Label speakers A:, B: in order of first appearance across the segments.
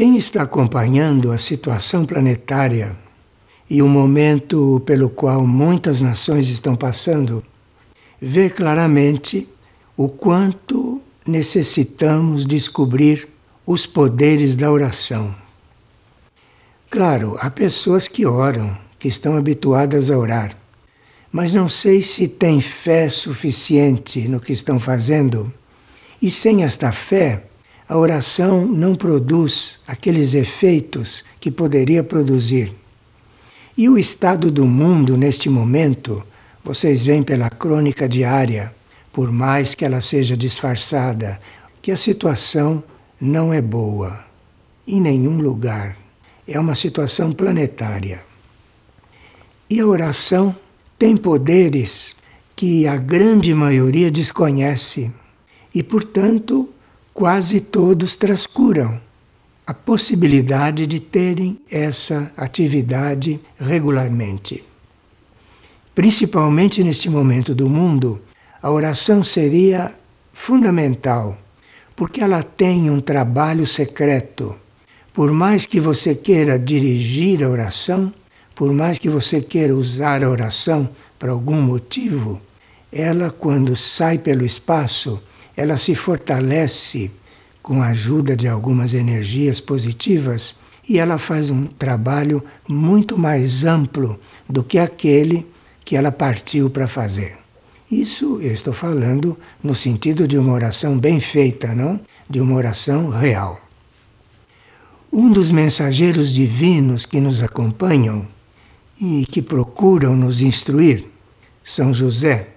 A: Quem está acompanhando a situação planetária e o momento pelo qual muitas nações estão passando, vê claramente o quanto necessitamos descobrir os poderes da oração. Claro, há pessoas que oram, que estão habituadas a orar, mas não sei se têm fé suficiente no que estão fazendo. E sem esta fé, a oração não produz aqueles efeitos que poderia produzir. E o estado do mundo neste momento, vocês veem pela crônica diária, por mais que ela seja disfarçada, que a situação não é boa em nenhum lugar. É uma situação planetária. E a oração tem poderes que a grande maioria desconhece e, portanto, quase todos trascuram a possibilidade de terem essa atividade regularmente. Principalmente neste momento do mundo, a oração seria fundamental, porque ela tem um trabalho secreto. Por mais que você queira dirigir a oração, por mais que você queira usar a oração para algum motivo, ela, quando sai pelo espaço, ela se fortalece com a ajuda de algumas energias positivas e ela faz um trabalho muito mais amplo do que aquele que ela partiu para fazer. Isso eu estou falando no sentido de uma oração bem feita, não? De uma oração real. Um dos mensageiros divinos que nos acompanham e que procuram nos instruir, São José,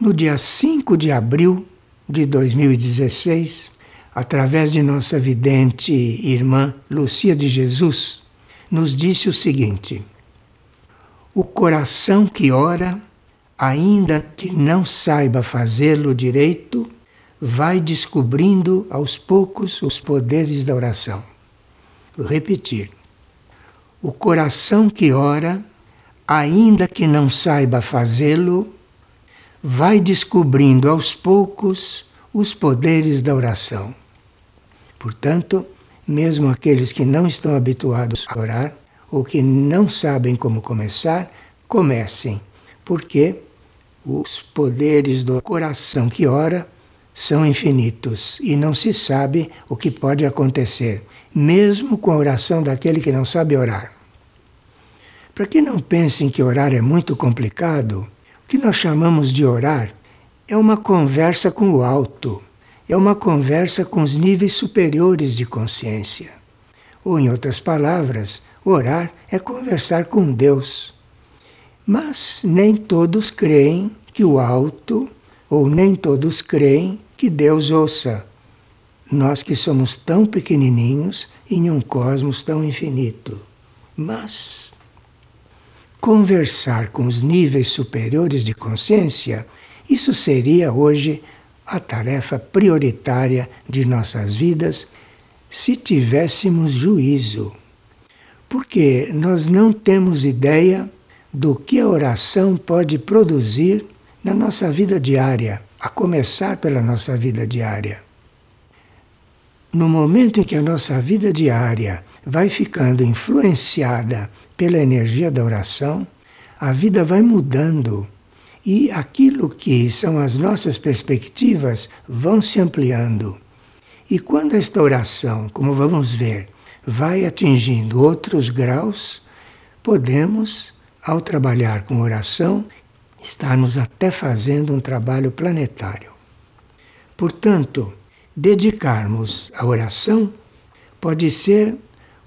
A: no dia 5 de abril de 2016, através de nossa vidente irmã Lucia de Jesus, nos disse o seguinte: O coração que ora, ainda que não saiba fazê-lo direito, vai descobrindo aos poucos os poderes da oração. Vou repetir. O coração que ora, ainda que não saiba fazê-lo, vai descobrindo aos poucos os poderes da oração. Portanto, mesmo aqueles que não estão habituados a orar ou que não sabem como começar, comecem, porque os poderes do coração que ora são infinitos e não se sabe o que pode acontecer, mesmo com a oração daquele que não sabe orar. Para que não pensem que orar é muito complicado, que nós chamamos de orar é uma conversa com o alto é uma conversa com os níveis superiores de consciência. Ou, em outras palavras, orar é conversar com Deus. Mas nem todos creem que o alto, ou nem todos creem que Deus ouça. Nós que somos tão pequenininhos em um cosmos tão infinito. Mas conversar com os níveis superiores de consciência, isso seria hoje a tarefa prioritária de nossas vidas se tivéssemos juízo. Porque nós não temos ideia do que a oração pode produzir na nossa vida diária, a começar pela nossa vida diária. No momento em que a nossa vida diária vai ficando influenciada pela energia da oração, a vida vai mudando e aquilo que são as nossas perspectivas vão se ampliando. E quando esta oração, como vamos ver, vai atingindo outros graus, podemos, ao trabalhar com oração, estarmos até fazendo um trabalho planetário. Portanto, dedicarmos à oração pode ser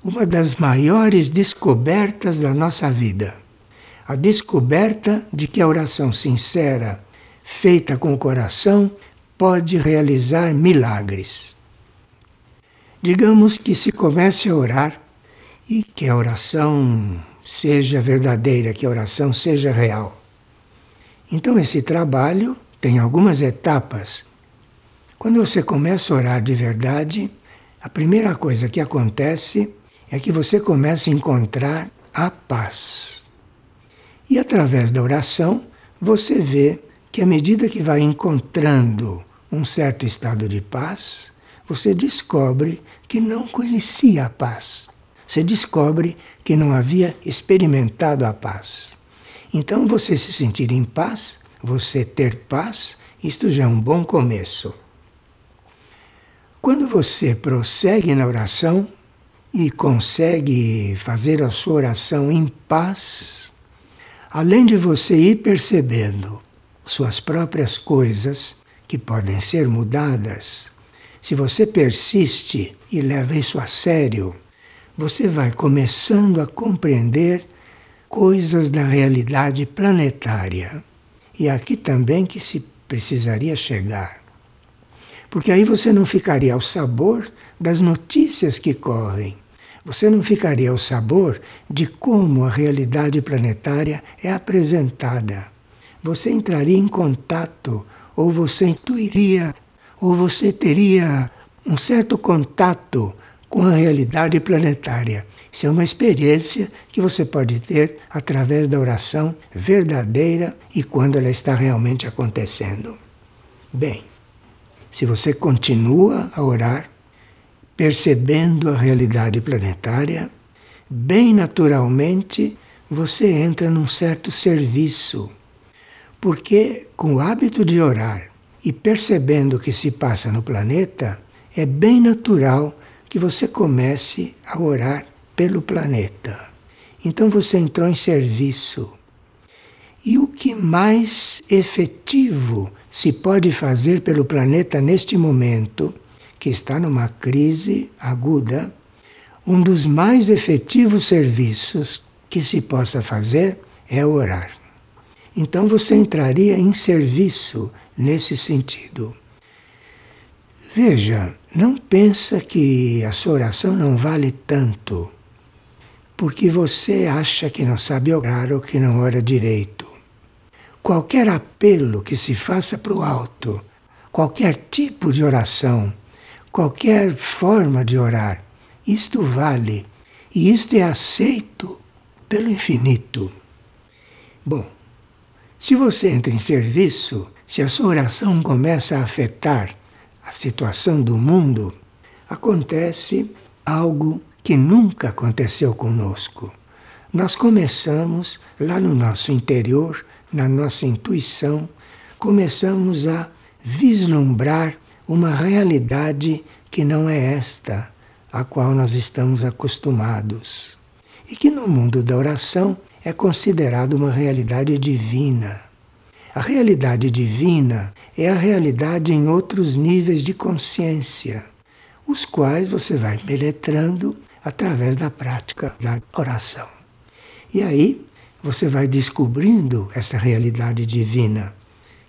A: uma das maiores descobertas da nossa vida a descoberta de que a oração sincera, feita com o coração, pode realizar milagres. Digamos que se comece a orar e que a oração seja verdadeira, que a oração seja real. Então, esse trabalho tem algumas etapas. Quando você começa a orar de verdade, a primeira coisa que acontece é que você começa a encontrar a paz. E através da oração, você vê que à medida que vai encontrando um certo estado de paz, você descobre que não conhecia a paz. Você descobre que não havia experimentado a paz. Então, você se sentir em paz, você ter paz, isto já é um bom começo. Quando você prossegue na oração e consegue fazer a sua oração em paz, além de você ir percebendo suas próprias coisas que podem ser mudadas, se você persiste e leva isso a sério, você vai começando a compreender coisas da realidade planetária. E aqui também que se precisaria chegar. Porque aí você não ficaria ao sabor das notícias que correm. Você não ficaria ao sabor de como a realidade planetária é apresentada. Você entraria em contato, ou você intuiria, ou você teria um certo contato com a realidade planetária. Isso é uma experiência que você pode ter através da oração verdadeira e quando ela está realmente acontecendo. Bem, se você continua a orar, percebendo a realidade planetária, bem naturalmente você entra num certo serviço. Porque com o hábito de orar e percebendo o que se passa no planeta, é bem natural que você comece a orar pelo planeta. Então você entrou em serviço. E o que mais efetivo se pode fazer pelo planeta neste momento, que está numa crise aguda, um dos mais efetivos serviços que se possa fazer é orar. Então você entraria em serviço nesse sentido. Veja, não pensa que a sua oração não vale tanto, porque você acha que não sabe orar ou que não ora direito. Qualquer apelo que se faça para o alto, qualquer tipo de oração, qualquer forma de orar, isto vale e isto é aceito pelo infinito. Bom, se você entra em serviço, se a sua oração começa a afetar a situação do mundo, acontece algo que nunca aconteceu conosco. Nós começamos lá no nosso interior na nossa intuição, começamos a vislumbrar uma realidade que não é esta a qual nós estamos acostumados. E que no mundo da oração é considerado uma realidade divina. A realidade divina é a realidade em outros níveis de consciência, os quais você vai penetrando através da prática da oração. E aí você vai descobrindo essa realidade divina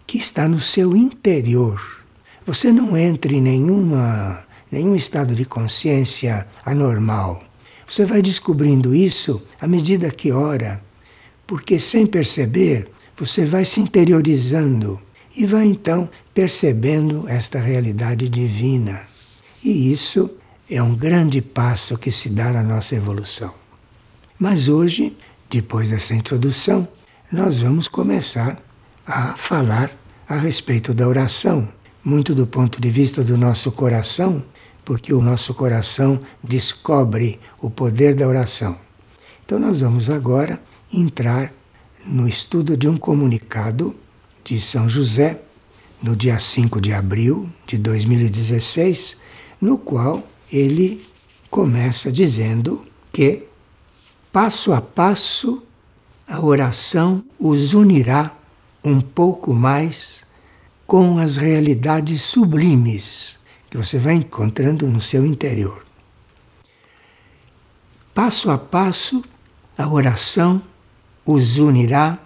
A: que está no seu interior. Você não entra em nenhuma, nenhum estado de consciência anormal. Você vai descobrindo isso à medida que ora, porque sem perceber, você vai se interiorizando e vai então percebendo esta realidade divina. E isso é um grande passo que se dá na nossa evolução. Mas hoje depois dessa introdução, nós vamos começar a falar a respeito da oração, muito do ponto de vista do nosso coração, porque o nosso coração descobre o poder da oração. Então, nós vamos agora entrar no estudo de um comunicado de São José, no dia 5 de abril de 2016, no qual ele começa dizendo que passo a passo, a oração os unirá um pouco mais com as realidades sublimes que você vai encontrando no seu interior. Passo a passo, a oração os unirá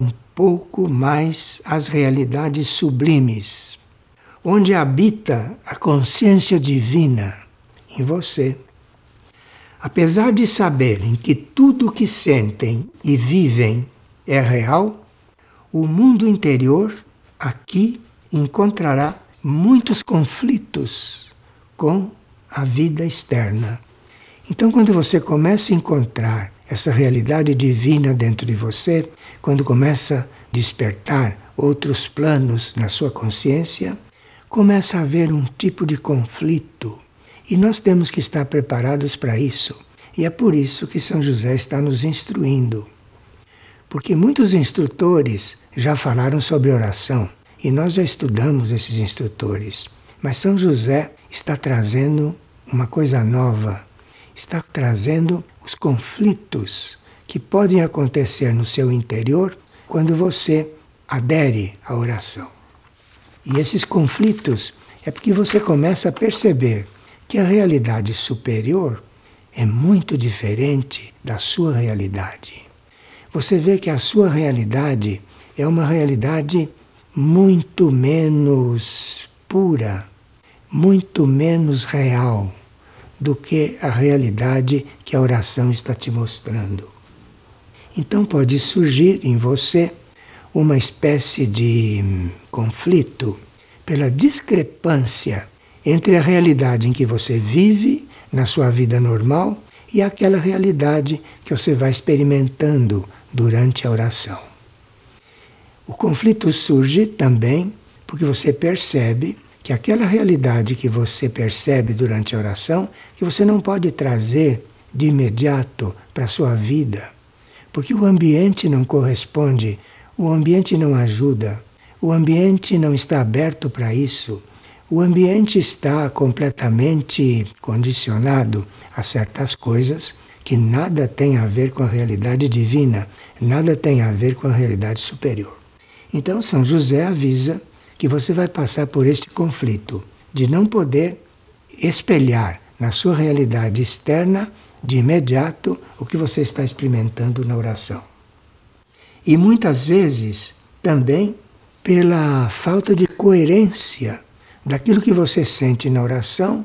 A: um pouco mais às realidades sublimes, onde habita a consciência divina em você. Apesar de saberem que tudo o que sentem e vivem é real, o mundo interior aqui encontrará muitos conflitos com a vida externa. Então, quando você começa a encontrar essa realidade divina dentro de você, quando começa a despertar outros planos na sua consciência, começa a haver um tipo de conflito. E nós temos que estar preparados para isso. E é por isso que São José está nos instruindo. Porque muitos instrutores já falaram sobre oração e nós já estudamos esses instrutores. Mas São José está trazendo uma coisa nova, está trazendo os conflitos que podem acontecer no seu interior quando você adere à oração. E esses conflitos é porque você começa a perceber que a realidade superior é muito diferente da sua realidade. Você vê que a sua realidade é uma realidade muito menos pura, muito menos real do que a realidade que a oração está te mostrando. Então pode surgir em você uma espécie de conflito pela discrepância entre a realidade em que você vive na sua vida normal e aquela realidade que você vai experimentando durante a oração. O conflito surge também porque você percebe que aquela realidade que você percebe durante a oração, que você não pode trazer de imediato para a sua vida, porque o ambiente não corresponde, o ambiente não ajuda, o ambiente não está aberto para isso. O ambiente está completamente condicionado a certas coisas que nada tem a ver com a realidade divina, nada tem a ver com a realidade superior. Então, São José avisa que você vai passar por esse conflito de não poder espelhar na sua realidade externa de imediato o que você está experimentando na oração. E muitas vezes também pela falta de coerência daquilo que você sente na oração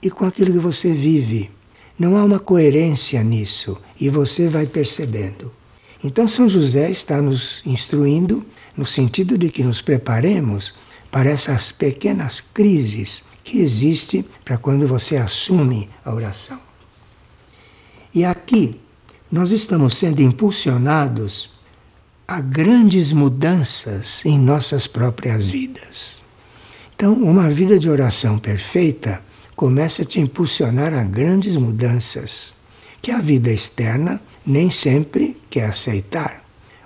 A: e com aquilo que você vive. Não há uma coerência nisso e você vai percebendo. Então, São José está nos instruindo no sentido de que nos preparemos para essas pequenas crises que existem para quando você assume a oração. E aqui nós estamos sendo impulsionados a grandes mudanças em nossas próprias vidas. Então, uma vida de oração perfeita começa a te impulsionar a grandes mudanças que a vida externa nem sempre quer aceitar,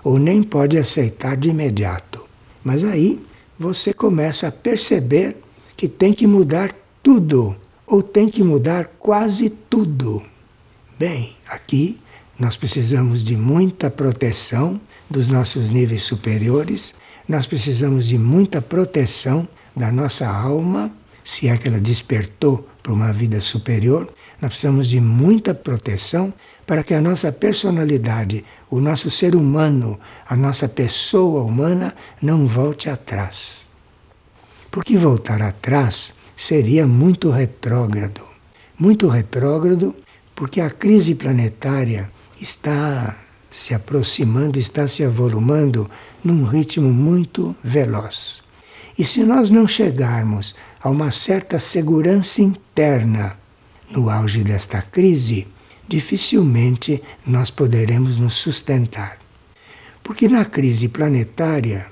A: ou nem pode aceitar de imediato. Mas aí você começa a perceber que tem que mudar tudo, ou tem que mudar quase tudo. Bem, aqui nós precisamos de muita proteção dos nossos níveis superiores, nós precisamos de muita proteção da nossa alma, se é que ela despertou para uma vida superior, nós precisamos de muita proteção para que a nossa personalidade, o nosso ser humano, a nossa pessoa humana não volte atrás. Porque voltar atrás seria muito retrógrado. Muito retrógrado porque a crise planetária está se aproximando, está se avolumando num ritmo muito veloz. E se nós não chegarmos a uma certa segurança interna no auge desta crise, dificilmente nós poderemos nos sustentar. Porque na crise planetária,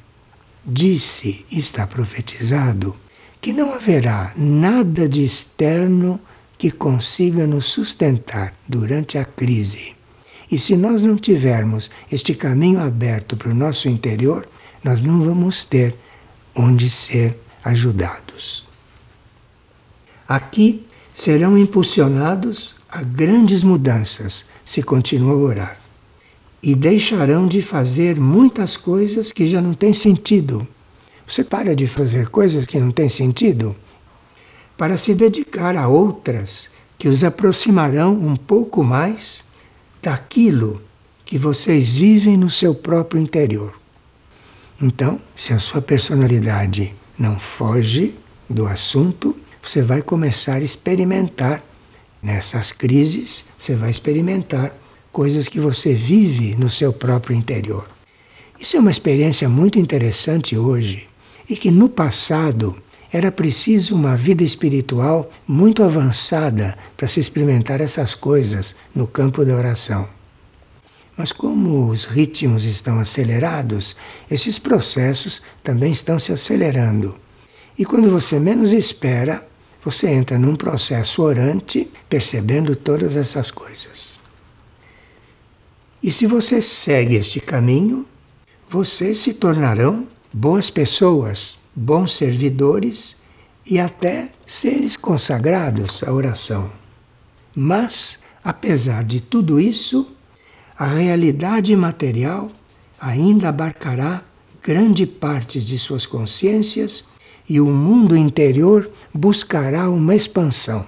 A: disse, está profetizado, que não haverá nada de externo que consiga nos sustentar durante a crise. E se nós não tivermos este caminho aberto para o nosso interior, nós não vamos ter onde ser ajudados. Aqui serão impulsionados a grandes mudanças se continuam a orar. E deixarão de fazer muitas coisas que já não têm sentido. Você para de fazer coisas que não têm sentido para se dedicar a outras que os aproximarão um pouco mais daquilo que vocês vivem no seu próprio interior. Então, se a sua personalidade não foge do assunto, você vai começar a experimentar nessas crises, você vai experimentar coisas que você vive no seu próprio interior. Isso é uma experiência muito interessante hoje e que no passado era preciso uma vida espiritual muito avançada para se experimentar essas coisas no campo da oração. Mas como os ritmos estão acelerados, esses processos também estão se acelerando. E quando você menos espera, você entra num processo orante, percebendo todas essas coisas. E se você segue este caminho, vocês se tornarão boas pessoas, bons servidores e até seres consagrados à oração. Mas, apesar de tudo isso, a realidade material ainda abarcará grande parte de suas consciências e o mundo interior buscará uma expansão.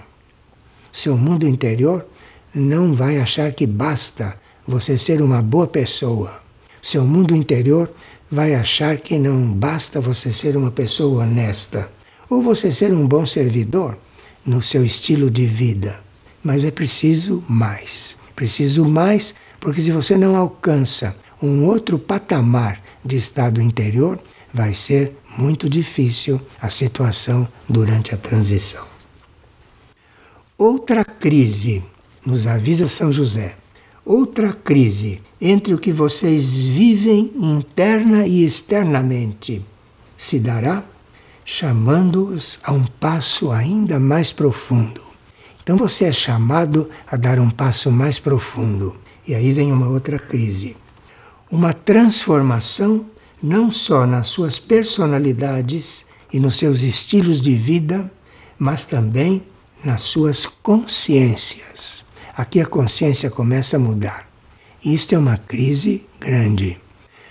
A: Seu mundo interior não vai achar que basta você ser uma boa pessoa. Seu mundo interior vai achar que não basta você ser uma pessoa honesta ou você ser um bom servidor no seu estilo de vida. Mas é preciso mais. Preciso mais porque se você não alcança um outro patamar de estado interior, vai ser muito difícil a situação durante a transição. Outra crise, nos avisa São José, outra crise entre o que vocês vivem interna e externamente se dará chamando-os a um passo ainda mais profundo. Então você é chamado a dar um passo mais profundo. E aí vem uma outra crise. Uma transformação não só nas suas personalidades e nos seus estilos de vida, mas também nas suas consciências. Aqui a consciência começa a mudar. E isto é uma crise grande,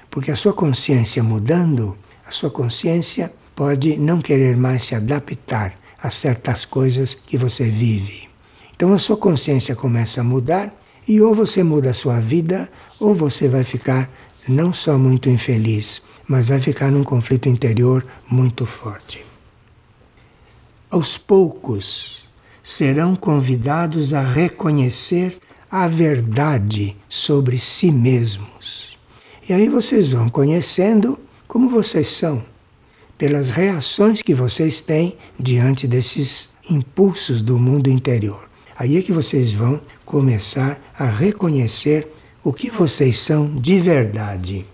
A: porque a sua consciência mudando, a sua consciência pode não querer mais se adaptar a certas coisas que você vive. Então a sua consciência começa a mudar e ou você muda a sua vida ou você vai ficar não só muito infeliz, mas vai ficar num conflito interior muito forte. Aos poucos serão convidados a reconhecer a verdade sobre si mesmos. E aí vocês vão conhecendo como vocês são, pelas reações que vocês têm diante desses impulsos do mundo interior. Aí é que vocês vão começar a reconhecer o que vocês são de verdade.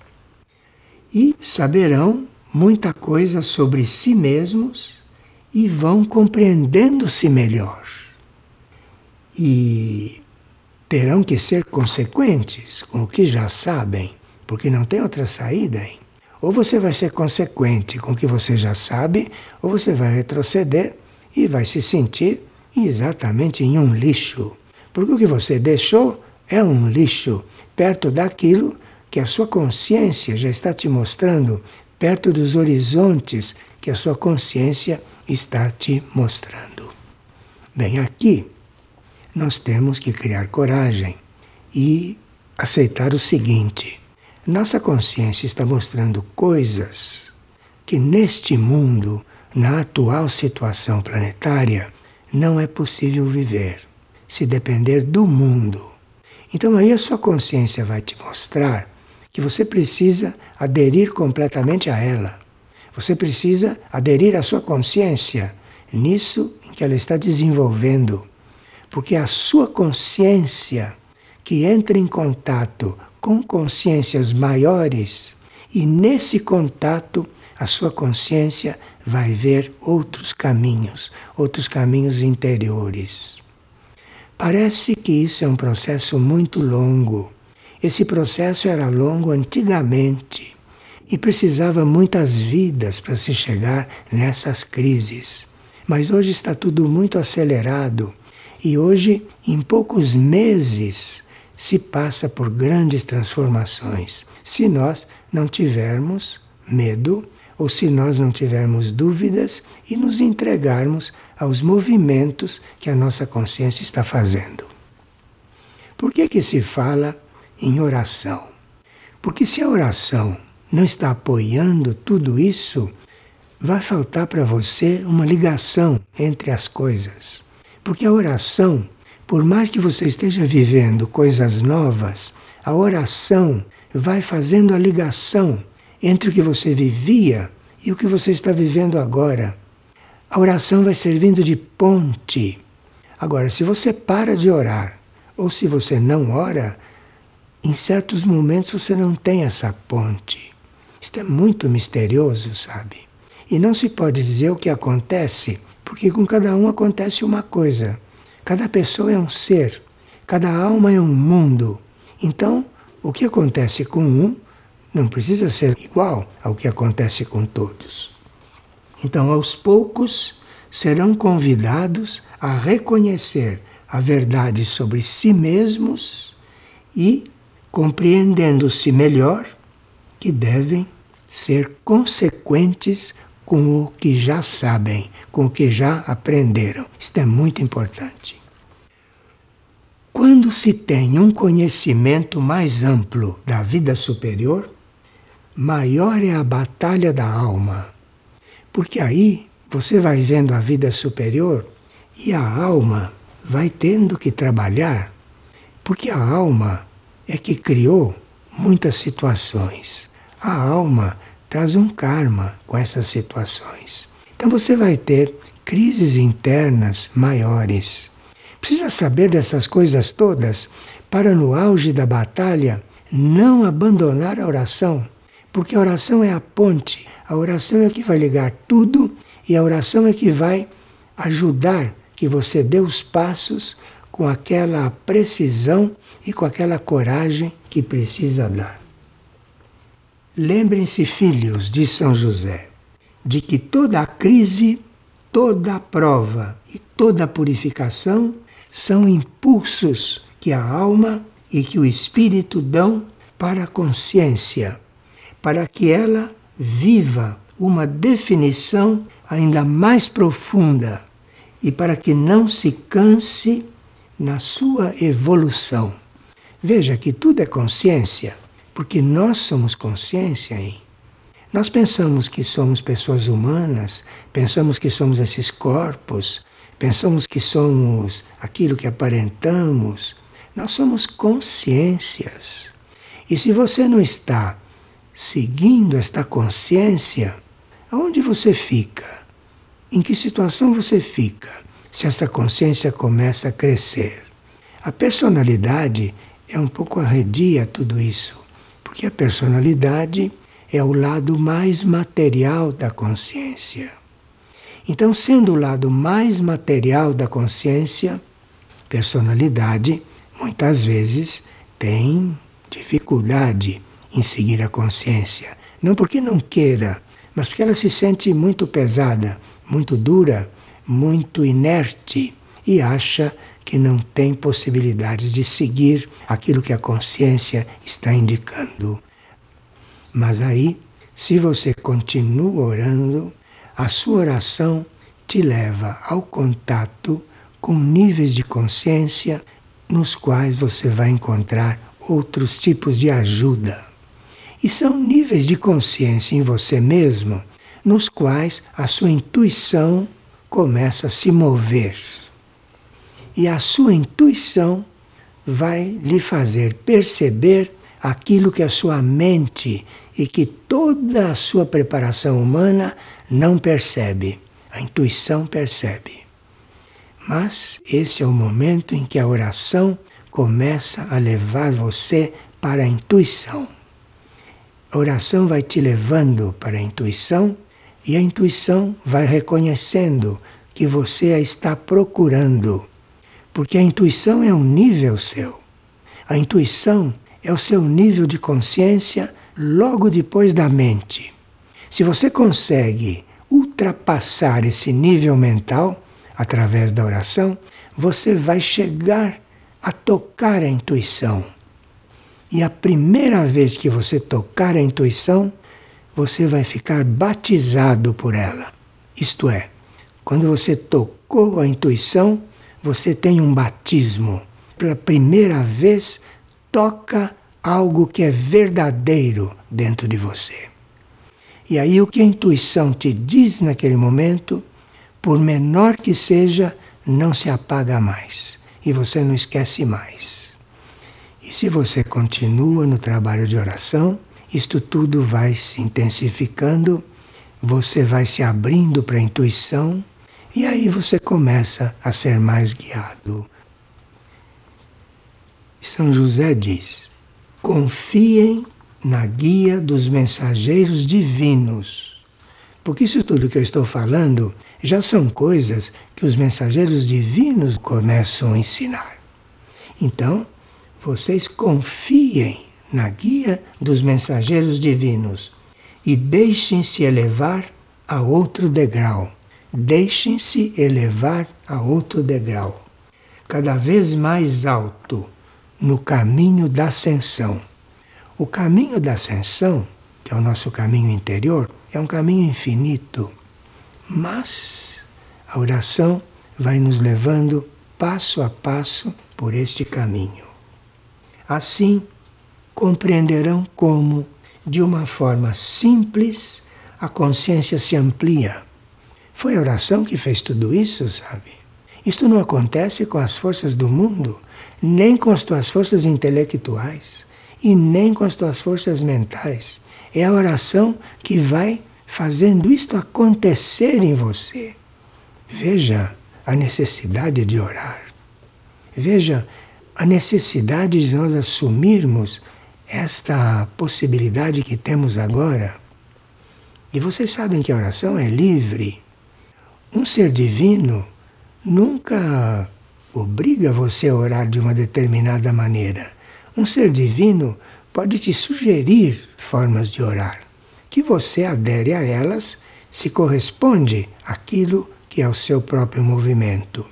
A: E saberão muita coisa sobre si mesmos e vão compreendendo-se melhor. E terão que ser consequentes com o que já sabem, porque não tem outra saída. Hein? Ou você vai ser consequente com o que você já sabe, ou você vai retroceder e vai se sentir exatamente em um lixo. Porque o que você deixou é um lixo perto daquilo que a sua consciência já está te mostrando, perto dos horizontes que a sua consciência está te mostrando. Bem, aqui nós temos que criar coragem e aceitar o seguinte: nossa consciência está mostrando coisas que neste mundo, na atual situação planetária, não é possível viver se depender do mundo. Então aí a sua consciência vai te mostrar que você precisa aderir completamente a ela. Você precisa aderir à sua consciência nisso em que ela está desenvolvendo. Porque a sua consciência que entra em contato com consciências maiores e nesse contato a sua consciência vai ver outros caminhos, outros caminhos interiores. Parece que isso é um processo muito longo. Esse processo era longo antigamente e precisava muitas vidas para se chegar nessas crises. Mas hoje está tudo muito acelerado e hoje, em poucos meses, se passa por grandes transformações. Se nós não tivermos medo ou se nós não tivermos dúvidas e nos entregarmos aos movimentos que a nossa consciência está fazendo. Por que, que se fala em oração? Porque se a oração não está apoiando tudo isso, vai faltar para você uma ligação entre as coisas. Porque a oração, por mais que você esteja vivendo coisas novas, a oração vai fazendo a ligação entre o que você vivia e o que você está vivendo agora. A oração vai servindo de ponte. Agora, se você para de orar, ou se você não ora, em certos momentos você não tem essa ponte. Isto é muito misterioso, sabe? E não se pode dizer o que acontece, porque com cada um acontece uma coisa. Cada pessoa é um ser, cada alma é um mundo. Então, o que acontece com um não precisa ser igual ao que acontece com todos. Então, aos poucos, serão convidados a reconhecer a verdade sobre si mesmos e, compreendendo-se melhor, que devem ser consequentes com o que já sabem, com o que já aprenderam. Isto é muito importante. Quando se tem um conhecimento mais amplo da vida superior, maior é a batalha da alma. Porque aí você vai vendo a vida superior e a alma vai tendo que trabalhar, porque a alma é que criou muitas situações. A alma traz um karma com essas situações. Então você vai ter crises internas maiores. Precisa saber dessas coisas todas para, no auge da batalha, não abandonar a oração. Porque a oração é a ponte, a oração é que vai ligar tudo e a oração é que vai ajudar que você dê os passos com aquela precisão e com aquela coragem que precisa dar. Lembrem-se, filhos de São José, de que toda a crise, toda a prova e toda a purificação são impulsos que a alma e que o espírito dão para a consciência para que ela viva uma definição ainda mais profunda e para que não se canse na sua evolução. Veja que tudo é consciência, porque nós somos consciência, hein? Nós pensamos que somos pessoas humanas, pensamos que somos esses corpos, pensamos que somos aquilo que aparentamos. Nós somos consciências. E se você não está seguindo esta consciência, aonde você fica? Em que situação você fica se essa consciência começa a crescer? A personalidade é um pouco arredia tudo isso, porque a personalidade é o lado mais material da consciência. Então, sendo o lado mais material da consciência, personalidade muitas vezes tem dificuldade em seguir a consciência. Não porque não queira, mas porque ela se sente muito pesada, muito dura, muito inerte e acha que não tem possibilidades de seguir aquilo que a consciência está indicando. Mas aí, se você continua orando, a sua oração te leva ao contato com níveis de consciência nos quais você vai encontrar outros tipos de ajuda. E são níveis de consciência em você mesmo nos quais a sua intuição começa a se mover. E a sua intuição vai lhe fazer perceber aquilo que a sua mente e que toda a sua preparação humana não percebe. A intuição percebe. Mas esse é o momento em que a oração começa a levar você para a intuição. A oração vai te levando para a intuição e a intuição vai reconhecendo que você a está procurando. Porque a intuição é um nível seu. A intuição é o seu nível de consciência logo depois da mente. Se você consegue ultrapassar esse nível mental através da oração, você vai chegar a tocar a intuição. E a primeira vez que você tocar a intuição, você vai ficar batizado por ela. Isto é, quando você tocou a intuição, você tem um batismo. Pela primeira vez, toca algo que é verdadeiro dentro de você. E aí o que a intuição te diz naquele momento, por menor que seja, não se apaga mais e você não esquece mais. E se você continua no trabalho de oração, isto tudo vai se intensificando, você vai se abrindo para a intuição e aí você começa a ser mais guiado. São José diz: confiem na guia dos mensageiros divinos, Porque isso tudo que eu estou falando já são coisas que os mensageiros divinos começam a ensinar. Então, vocês confiem na guia dos mensageiros divinos e deixem-se elevar a outro degrau. Deixem-se elevar a outro degrau, cada vez mais alto no caminho da ascensão. O caminho da ascensão, que é o nosso caminho interior, é um caminho infinito, mas a oração vai nos levando passo a passo por este caminho. Assim, compreenderão como, de uma forma simples, a consciência se amplia. Foi a oração que fez tudo isso, sabe? Isto não acontece com as forças do mundo, nem com as tuas forças intelectuais e nem com as tuas forças mentais. É a oração que vai fazendo isto acontecer em você. Veja a necessidade de orar. Veja a necessidade de nós assumirmos esta possibilidade que temos agora. E vocês sabem que a oração é livre. Um ser divino nunca obriga você a orar de uma determinada maneira. Um ser divino pode te sugerir formas de orar, que você adere a elas se corresponde àquilo que é o seu próprio movimento.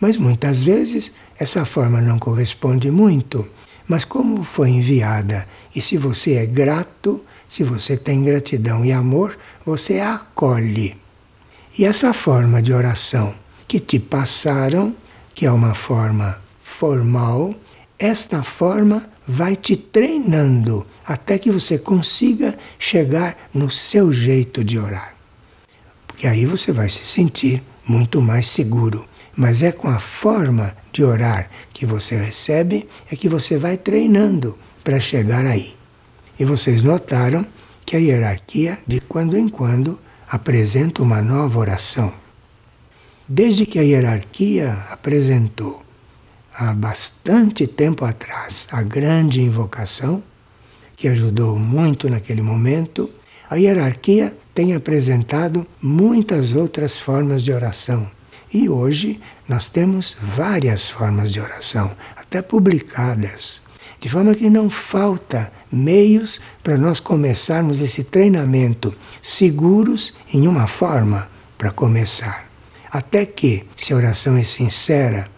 A: Mas muitas vezes essa forma não corresponde muito mas como foi enviada e se você é grato, se você tem gratidão e amor, você a acolhe. E essa forma de oração que te passaram, que é uma forma formal, esta forma vai te treinando até que você consiga chegar no seu jeito de orar. Porque aí você vai se sentir muito mais seguro mas é com a forma de orar que você recebe é que você vai treinando para chegar aí. E vocês notaram que a hierarquia, de quando em quando, apresenta uma nova oração. Desde que a hierarquia apresentou há bastante tempo atrás a grande invocação, que ajudou muito naquele momento, a hierarquia tem apresentado muitas outras formas de oração e hoje nós temos várias formas de oração, até publicadas, de forma que não falta meios para nós começarmos esse treinamento seguros em uma forma para começar. Até que, se a oração é sincera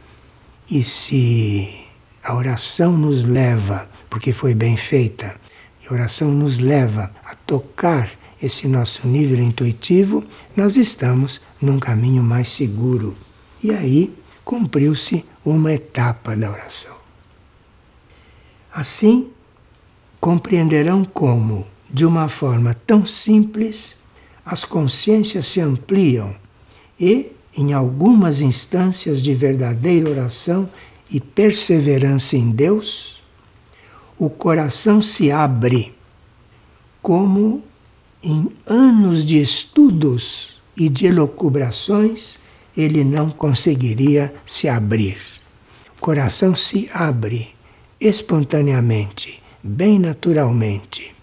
A: e se a oração nos leva, porque foi bem feita, e a oração nos leva a tocar esse nosso nível intuitivo, nós estamos num caminho mais seguro. E aí cumpriu-se uma etapa da oração. Assim, compreenderão como, de uma forma tão simples, as consciências se ampliam e, em algumas instâncias de verdadeira oração e perseverança em Deus, o coração se abre como em anos de estudos e de elucubrações ele não conseguiria se abrir. O coração se abre espontaneamente, bem naturalmente.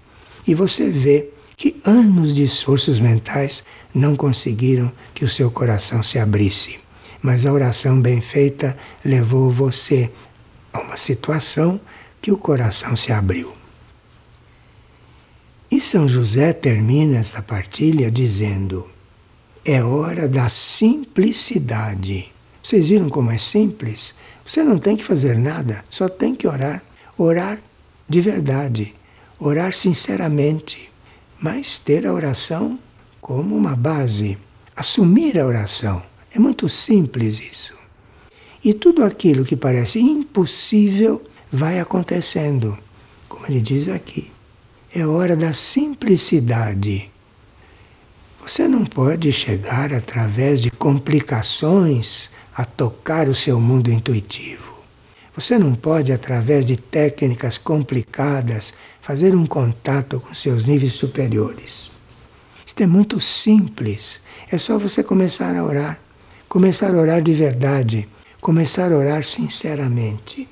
A: E você vê que anos de esforços mentais não conseguiram que o seu coração se abrisse. Mas a oração bem feita levou você a uma situação que o coração se abriu. E São José termina essa partilha dizendo: é hora da simplicidade. Vocês viram como é simples? Você não tem que fazer nada, só tem que orar. Orar de verdade, orar sinceramente, mas ter a oração como uma base. Assumir a oração. É muito simples isso. E tudo aquilo que parece impossível vai acontecendo, como ele diz aqui. É hora da simplicidade. Você não pode chegar através de complicações a tocar o seu mundo intuitivo. Você não pode, através de técnicas complicadas, fazer um contato com seus níveis superiores. Isto é muito simples. É só você começar a orar. Começar a orar de verdade. Começar a orar sinceramente.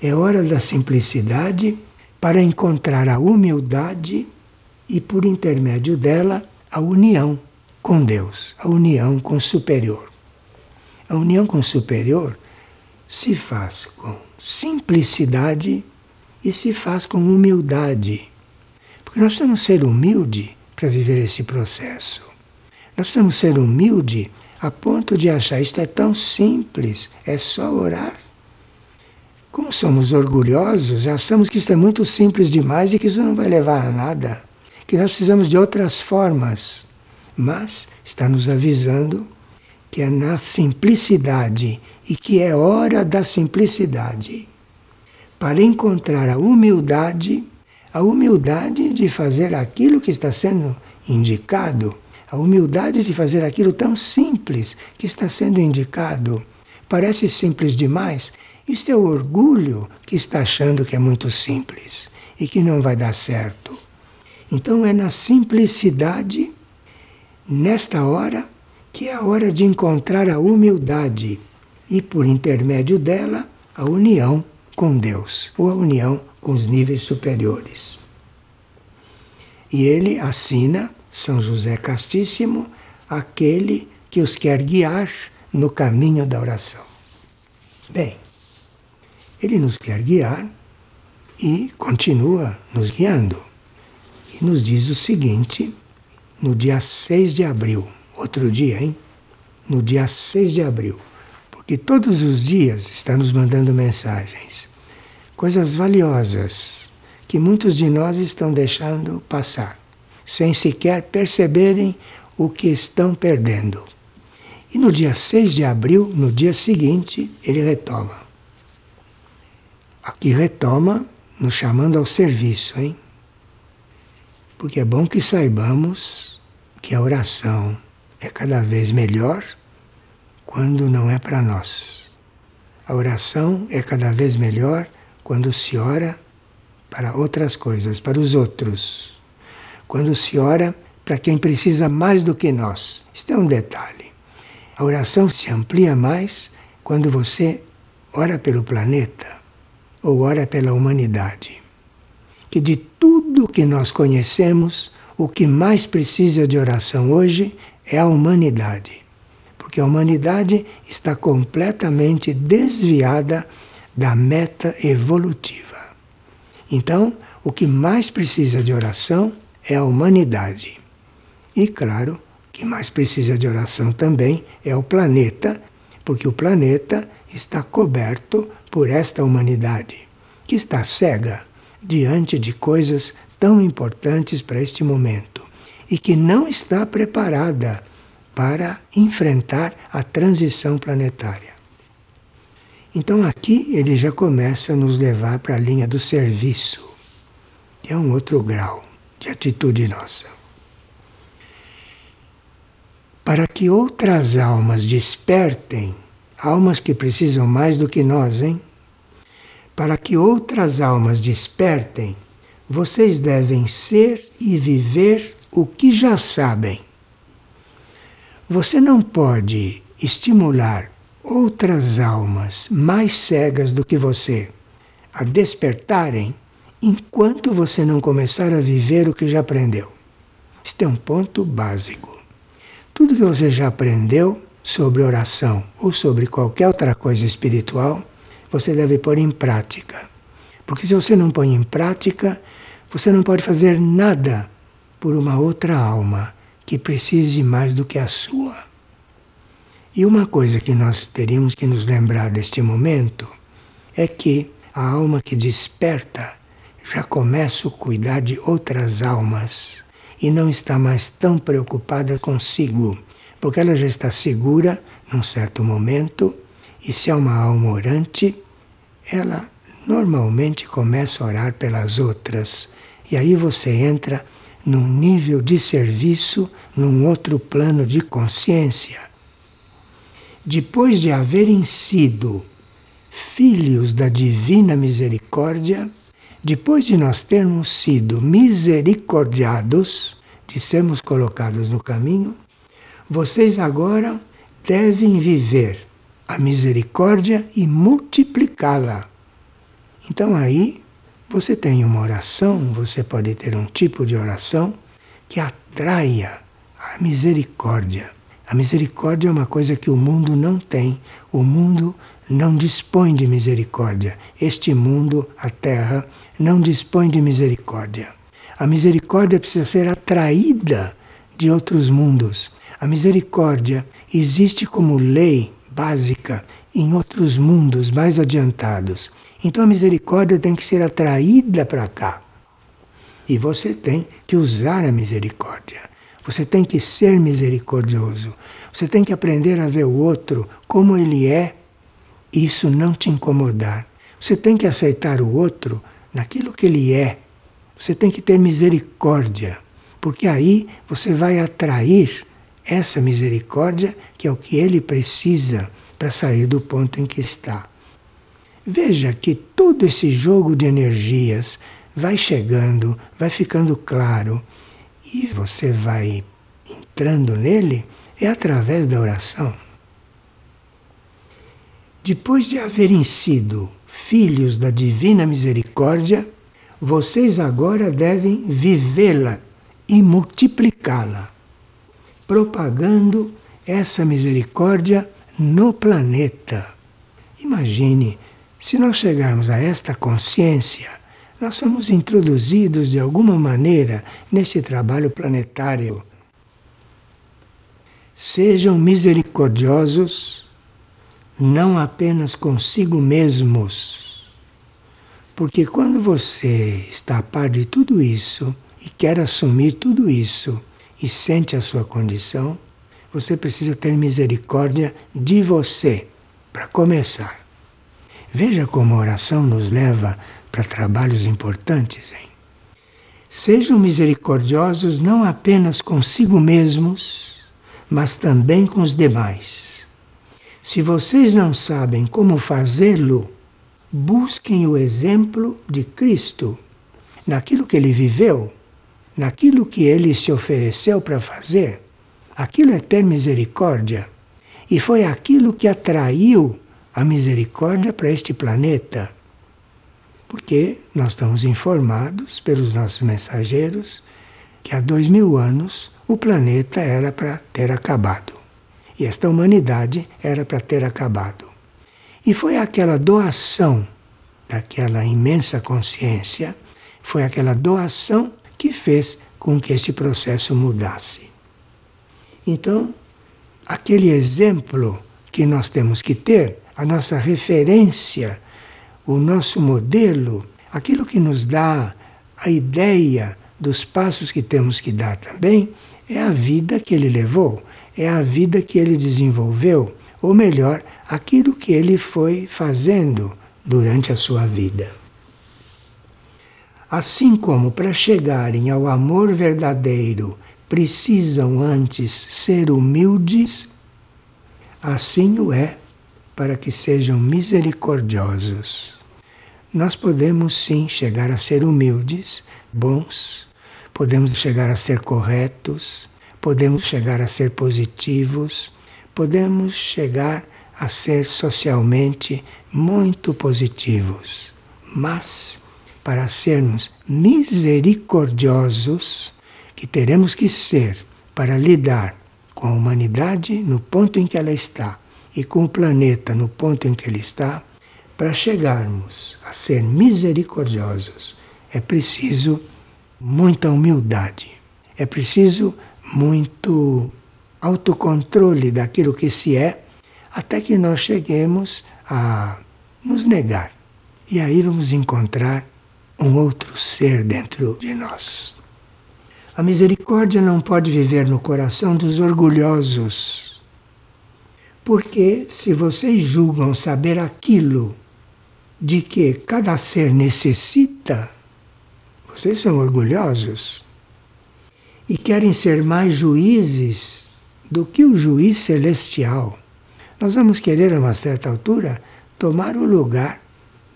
A: É hora da simplicidade para encontrar a humildade e, por intermédio dela, a união com Deus, a união com o superior. A união com o superior se faz com simplicidade e se faz com humildade. Porque nós precisamos ser humilde para viver esse processo. Nós precisamos ser humilde a ponto de achar isto é tão simples, é só orar. Como somos orgulhosos, achamos que isso é muito simples demais e que isso não vai levar a nada, que nós precisamos de outras formas. Mas está nos avisando que é na simplicidade e que é hora da simplicidade para encontrar a humildade, a humildade de fazer aquilo que está sendo indicado, a humildade de fazer aquilo tão simples que está sendo indicado. Parece simples demais, isso é o orgulho que está achando que é muito simples e que não vai dar certo. Então é na simplicidade, nesta hora, que é a hora de encontrar a humildade e, por intermédio dela, a união com Deus ou a união com os níveis superiores. E ele assina São José Castíssimo, aquele que os quer guiar no caminho da oração. Bem, ele nos quer guiar e continua nos guiando. Nos diz o seguinte, no dia 6 de abril, outro dia, hein? No dia 6 de abril, porque todos os dias está nos mandando mensagens, coisas valiosas que muitos de nós estão deixando passar, sem sequer perceberem o que estão perdendo. E no dia 6 de abril, no dia seguinte, ele retoma. Aqui retoma nos chamando ao serviço, hein? Porque é bom que saibamos que a oração é cada vez melhor quando não é para nós. A oração é cada vez melhor quando se ora para outras coisas, para os outros. Quando se ora para quem precisa mais do que nós. Isto é um detalhe. A oração se amplia mais quando você ora pelo planeta ou ora pela humanidade. Que de tudo que nós conhecemos, o que mais precisa de oração hoje é a humanidade. Porque a humanidade está completamente desviada da meta evolutiva. Então, o que mais precisa de oração é a humanidade. E, claro, o que mais precisa de oração também é o planeta, porque o planeta está coberto por esta humanidade, que está cega diante de coisas tão importantes para este momento e que não está preparada para enfrentar a transição planetária. Então aqui ele já começa a nos levar para a linha do serviço, que é um outro grau de atitude nossa. Para que outras almas despertem almas que precisam mais do que nós, hein? Para que outras almas despertem, vocês devem ser e viver o que já sabem. Você não pode estimular outras almas mais cegas do que você a despertarem enquanto você não começar a viver o que já aprendeu. Este é um ponto básico. Tudo que você já aprendeu sobre oração ou sobre qualquer outra coisa espiritual, você deve pôr em prática. Porque se você não põe em prática, você não pode fazer nada por uma outra alma que precise mais do que a sua. E uma coisa que nós teríamos que nos lembrar deste momento é que a alma que desperta já começa a cuidar de outras almas e não está mais tão preocupada consigo porque ela já está segura num certo momento, e se é uma alma orante, ela normalmente começa a orar pelas outras. E aí você entra num nível de serviço, num outro plano de consciência. Depois de haverem sido filhos da divina misericórdia, depois de nós termos sido misericordiados, de sermos colocados no caminho, vocês agora devem viver a misericórdia e multiplicá-la. Então aí você tem uma oração, você pode ter um tipo de oração que atraia a misericórdia. A misericórdia é uma coisa que o mundo não tem. O mundo não dispõe de misericórdia. Este mundo, a terra, não dispõe de misericórdia. A misericórdia precisa ser atraída de outros mundos. A misericórdia existe como lei básica em outros mundos mais adiantados. Então a misericórdia tem que ser atraída para cá. E você tem que usar a misericórdia. Você tem que ser misericordioso. Você tem que aprender a ver o outro como ele é e isso não te incomodar. Você tem que aceitar o outro naquilo que ele é. Você tem que ter misericórdia, porque aí você vai atrair essa misericórdia que é o que ele precisa para sair do ponto em que está. Veja que todo esse jogo de energias vai chegando, vai ficando claro e você vai entrando nele é através da oração. Depois de haverem sido filhos da divina misericórdia, vocês agora devem vivê-la e multiplicá-la, propagando essa misericórdia no planeta. Imagine, se nós chegarmos a esta consciência, nós somos introduzidos de alguma maneira nesse trabalho planetário. Sejam misericordiosos, não apenas consigo mesmos. Porque quando você está a par de tudo isso e quer assumir tudo isso e sente a sua condição, você precisa ter misericórdia de você, para começar. Veja como a oração nos leva para trabalhos importantes, hein? Sejam misericordiosos não apenas consigo mesmos, mas também com os demais. Se vocês não sabem como fazê-lo, busquem o exemplo de Cristo naquilo que ele viveu, naquilo que ele se ofereceu para fazer. Aquilo é ter misericórdia. E foi aquilo que atraiu a misericórdia para este planeta porque nós estamos informados pelos nossos mensageiros que há dois mil anos o planeta era para ter acabado. E esta humanidade era para ter acabado. E foi aquela doação daquela imensa consciência, foi aquela doação que fez com que esse processo mudasse. Então, aquele exemplo que nós temos que ter, a nossa referência o nosso modelo, aquilo que nos dá a ideia dos passos que temos que dar também, é a vida que ele levou, é a vida que ele desenvolveu, ou melhor, aquilo que ele foi fazendo durante a sua vida. Assim como para chegarem ao amor verdadeiro precisam antes ser humildes, assim o é para que sejam misericordiosos nós podemos sim chegar a ser humildes, bons, podemos chegar a ser corretos, podemos chegar a ser positivos, podemos chegar a ser socialmente muito positivos. Mas, para sermos misericordiosos, que teremos que ser para lidar com a humanidade no ponto em que ela está e com o planeta no ponto em que ele está, para chegarmos a ser misericordiosos, é preciso muita humildade, é preciso muito autocontrole daquilo que se é, até que nós cheguemos a nos negar. E aí vamos encontrar um outro ser dentro de nós. A misericórdia não pode viver no coração dos orgulhosos. Porque se vocês julgam saber aquilo de que cada ser necessita, vocês são orgulhosos e querem ser mais juízes do que o juiz celestial. Nós vamos querer, a uma certa altura, tomar o lugar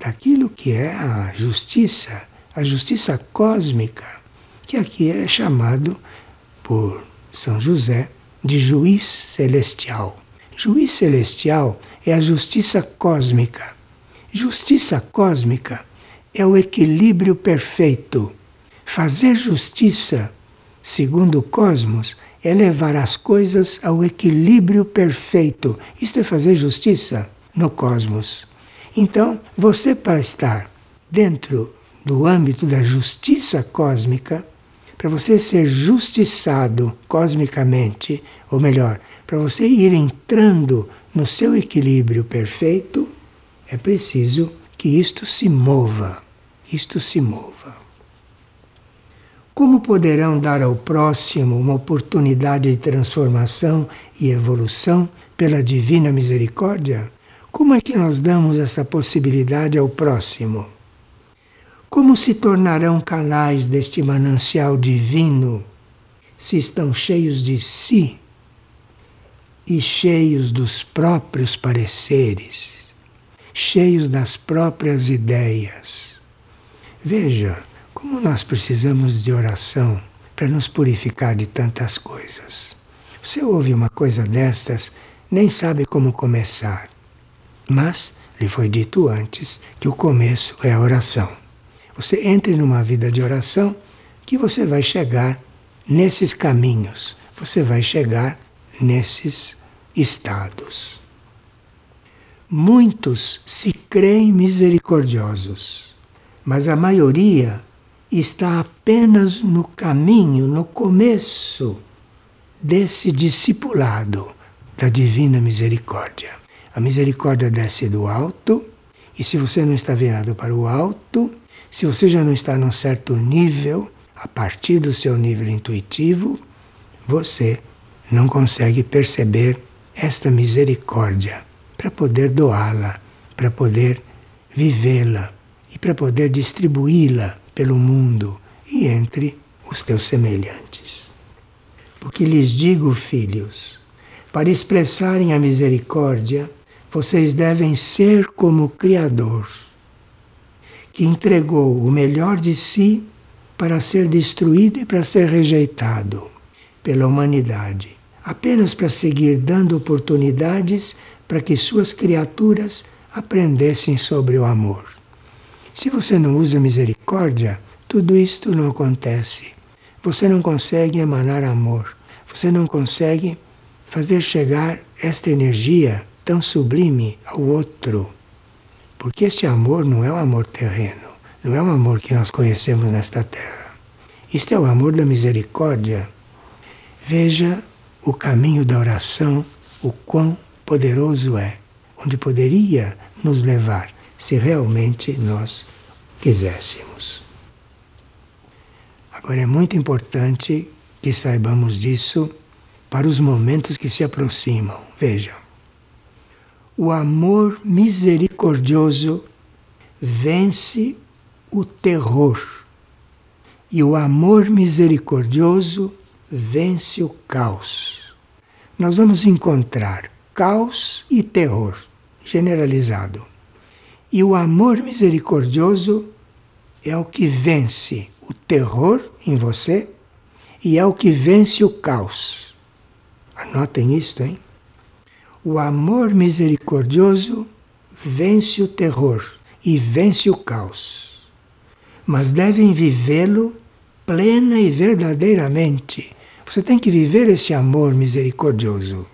A: daquilo que é a justiça, a justiça cósmica, que aqui é chamado por São José de juiz celestial. Juiz celestial é a justiça cósmica Justiça cósmica é o equilíbrio perfeito. Fazer justiça, segundo o cosmos, é levar as coisas ao equilíbrio perfeito. Isto é fazer justiça no cosmos. Então, você, para estar dentro do âmbito da justiça cósmica, para você ser justiçado cosmicamente, ou melhor, para você ir entrando no seu equilíbrio perfeito, é preciso que isto se mova, isto se mova. Como poderão dar ao próximo uma oportunidade de transformação e evolução pela divina misericórdia? Como é que nós damos essa possibilidade ao próximo? Como se tornarão canais deste manancial divino se estão cheios de si e cheios dos próprios pareceres, cheios das próprias ideias? Veja, como nós precisamos de oração para nos purificar de tantas coisas. Você ouve uma coisa destas, nem sabe como começar. Mas lhe foi dito antes que o começo é a oração. Você entre numa vida de oração que você vai chegar nesses caminhos, você vai chegar nesses estados. Muitos se creem misericordiosos, mas a maioria está apenas no caminho, no começo desse discipulado da divina misericórdia. A misericórdia desce do alto, e se você não está virado para o alto, se você já não está num certo nível, a partir do seu nível intuitivo, você não consegue perceber esta misericórdia para poder doá-la, para poder vivê-la e para poder distribuí-la pelo mundo e entre os teus semelhantes. Porque lhes digo, filhos, para expressarem a misericórdia, vocês devem ser como o Criador, que entregou o melhor de si para ser destruído e para ser rejeitado pela humanidade, apenas para seguir dando oportunidades para que suas criaturas aprendessem sobre o amor. Se você não usa misericórdia, tudo isto não acontece. Você não consegue emanar amor. Você não consegue fazer chegar esta energia tão sublime ao outro. Porque este amor não é o amor terreno, não é o amor que nós conhecemos nesta terra. Isto é o amor da misericórdia. Veja o caminho da oração, o quão poderoso é, onde poderia nos levar se realmente nós quiséssemos. Agora é muito importante que saibamos disso para os momentos que se aproximam. Vejam, o amor misericordioso vence o terror e o amor misericordioso vence o caos. Nós vamos encontrar caos e terror generalizado. E o amor misericordioso é o que vence o terror em você e é o que vence o caos. Anotem isto, hein? O amor misericordioso vence o terror e vence o caos. Mas devem vivê-lo plena e verdadeiramente. Você tem que viver esse amor misericordioso.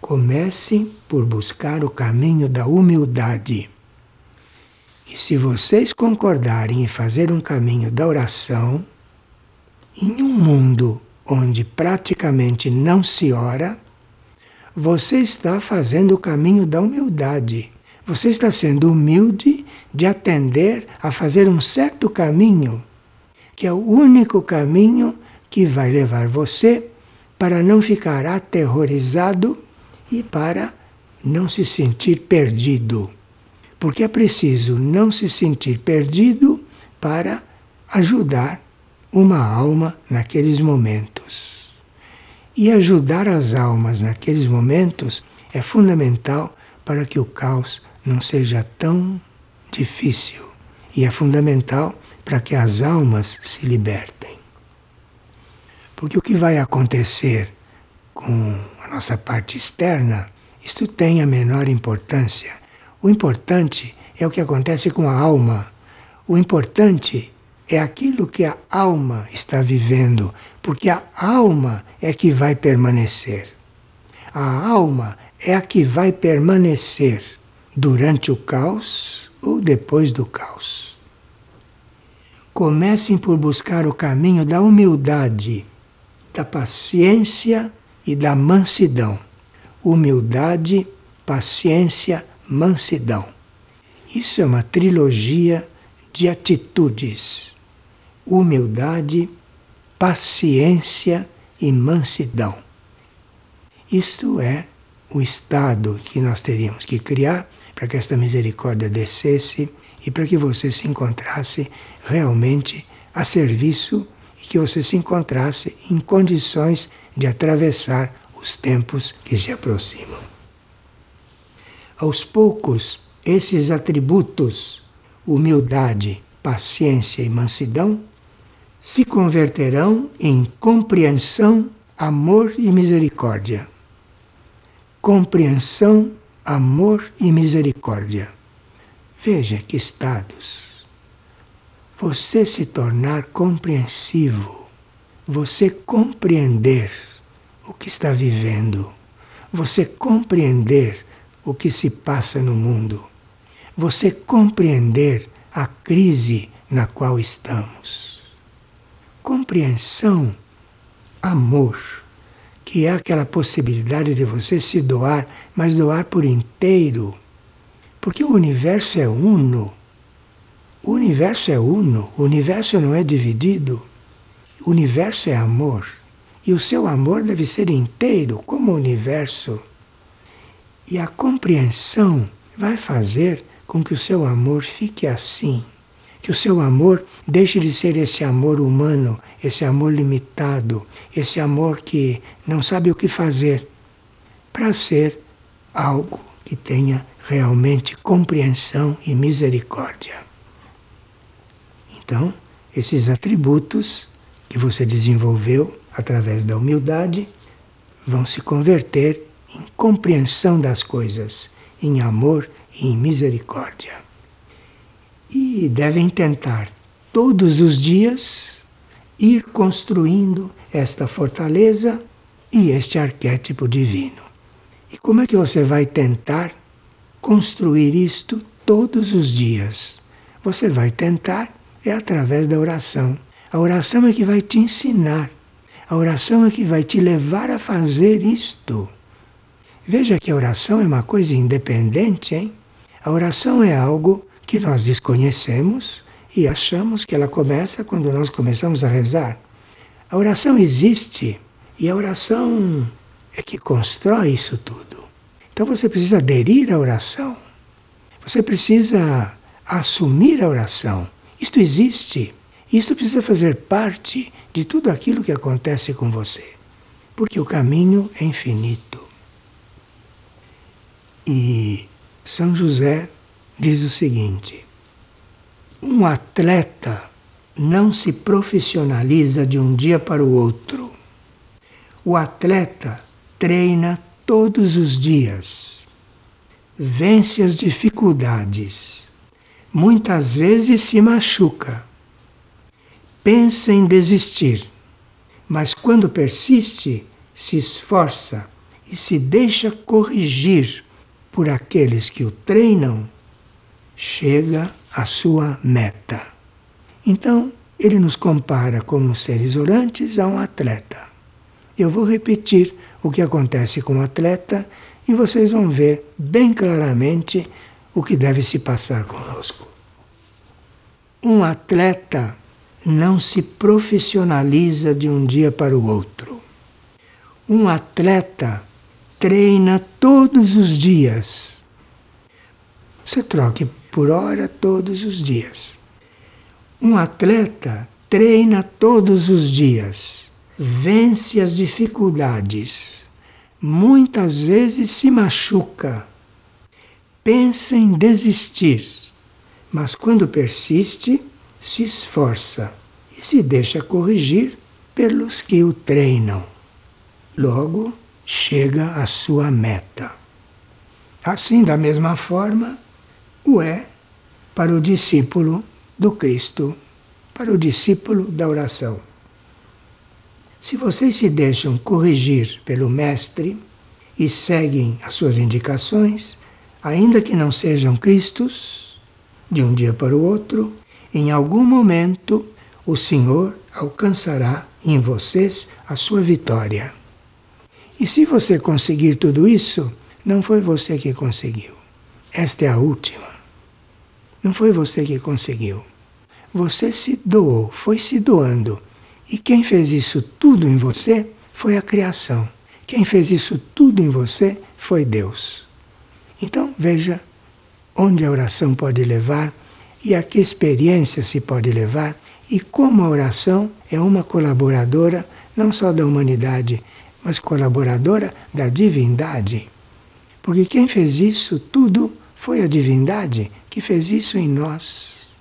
A: Comece por buscar o caminho da humildade. E se vocês concordarem em fazer um caminho da oração, em um mundo onde praticamente não se ora, você está fazendo o caminho da humildade. Você está sendo humilde de atender a fazer um certo caminho, que é o único caminho que vai levar você para não ficar aterrorizado e para não se sentir perdido. Porque é preciso não se sentir perdido para ajudar uma alma naqueles momentos. E ajudar as almas naqueles momentos é fundamental para que o caos não seja tão difícil. E é fundamental para que as almas se libertem. Porque o que vai acontecer com a nossa parte externa, isto tem a menor importância. O importante é o que acontece com a alma. O importante é aquilo que a alma está vivendo, porque a alma é que vai permanecer. A alma é a que vai permanecer durante o caos ou depois do caos. Comecem por buscar o caminho da humildade, da paciência e da mansidão. Humildade, paciência, mansidão. Isso é uma trilogia de atitudes. Humildade, paciência e mansidão. Isto é o estado que nós teríamos que criar para que esta misericórdia descesse e para que você se encontrasse realmente a serviço e que você se encontrasse em condições de atravessar os tempos que se aproximam. Aos poucos, esses atributos, humildade, paciência e mansidão, se converterão em compreensão, amor e misericórdia. Compreensão, amor e misericórdia. Veja que estados. Você se tornar compreensivo, você compreender o que está vivendo, você compreender o que se passa no mundo, você compreender a crise na qual estamos. Compreensão, amor que é aquela possibilidade de você se doar, mas doar por inteiro. Porque o universo é uno. O universo é uno, o universo não é dividido. O universo é amor. E o seu amor deve ser inteiro, como o universo. E a compreensão vai fazer com que o seu amor fique assim que o seu amor deixe de ser esse amor humano, esse amor limitado, esse amor que não sabe o que fazer, para ser algo que tenha realmente compreensão e misericórdia. Então, esses atributos que você desenvolveu através da humildade vão se converter em compreensão das coisas, em amor e em misericórdia e devem tentar todos os dias ir construindo esta fortaleza e este arquétipo divino. E como é que você vai tentar construir isto todos os dias? Você vai tentar é através da oração. A oração é que vai te ensinar. A oração é que vai te levar a fazer isto. Veja que a oração é uma coisa independente, hein? A oração é algo que nós desconhecemos e achamos que ela começa quando nós começamos a rezar. A oração existe e a oração é que constrói isso tudo. Então você precisa aderir à oração. Você precisa assumir a oração. Isto existe. Isto precisa fazer parte de tudo aquilo que acontece com você. Porque o caminho é infinito. E São José diz o seguinte: um atleta não se profissionaliza de um dia para o outro. O atleta treina todos os dias, vence as dificuldades, muitas vezes se machuca, pensa em desistir, mas quando persiste, se esforça e se deixa corrigir por aqueles que o treinam chega à sua meta. Então, ele nos compara como seres orantes a um atleta. Eu vou repetir o que acontece com o atleta e vocês vão ver bem claramente o que deve se passar conosco. Um atleta não se profissionaliza de um dia para o outro. Um atleta treina todos os dias. Você troque por hora todos os dias. Um atleta treina todos os dias, vence as dificuldades, muitas vezes se machuca, pensa em desistir, mas quando persiste, se esforça e se deixa corrigir pelos que o treinam. Logo, chega à sua meta. Assim, da mesma forma, o é para o discípulo do Cristo para o discípulo da oração. Se vocês se deixam corrigir pelo Mestre e seguem as suas indicações, ainda que não sejam Cristos, de um dia para o outro, em algum momento o Senhor alcançará em vocês a sua vitória. E se você conseguir tudo isso, não foi você que conseguiu. Esta é a última. Não foi você que conseguiu. Você se doou, foi se doando. E quem fez isso tudo em você foi a criação. Quem fez isso tudo em você foi Deus. Então veja onde a oração pode levar e a que experiência se pode levar e como a oração é uma colaboradora não só da humanidade, mas colaboradora da divindade. Porque quem fez isso tudo foi a divindade que fez isso em nós.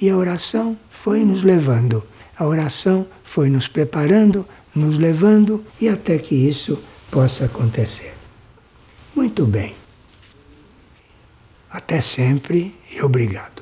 A: E a oração foi nos levando, a oração foi nos preparando, nos levando e até que isso possa acontecer. Muito bem. Até sempre e obrigado.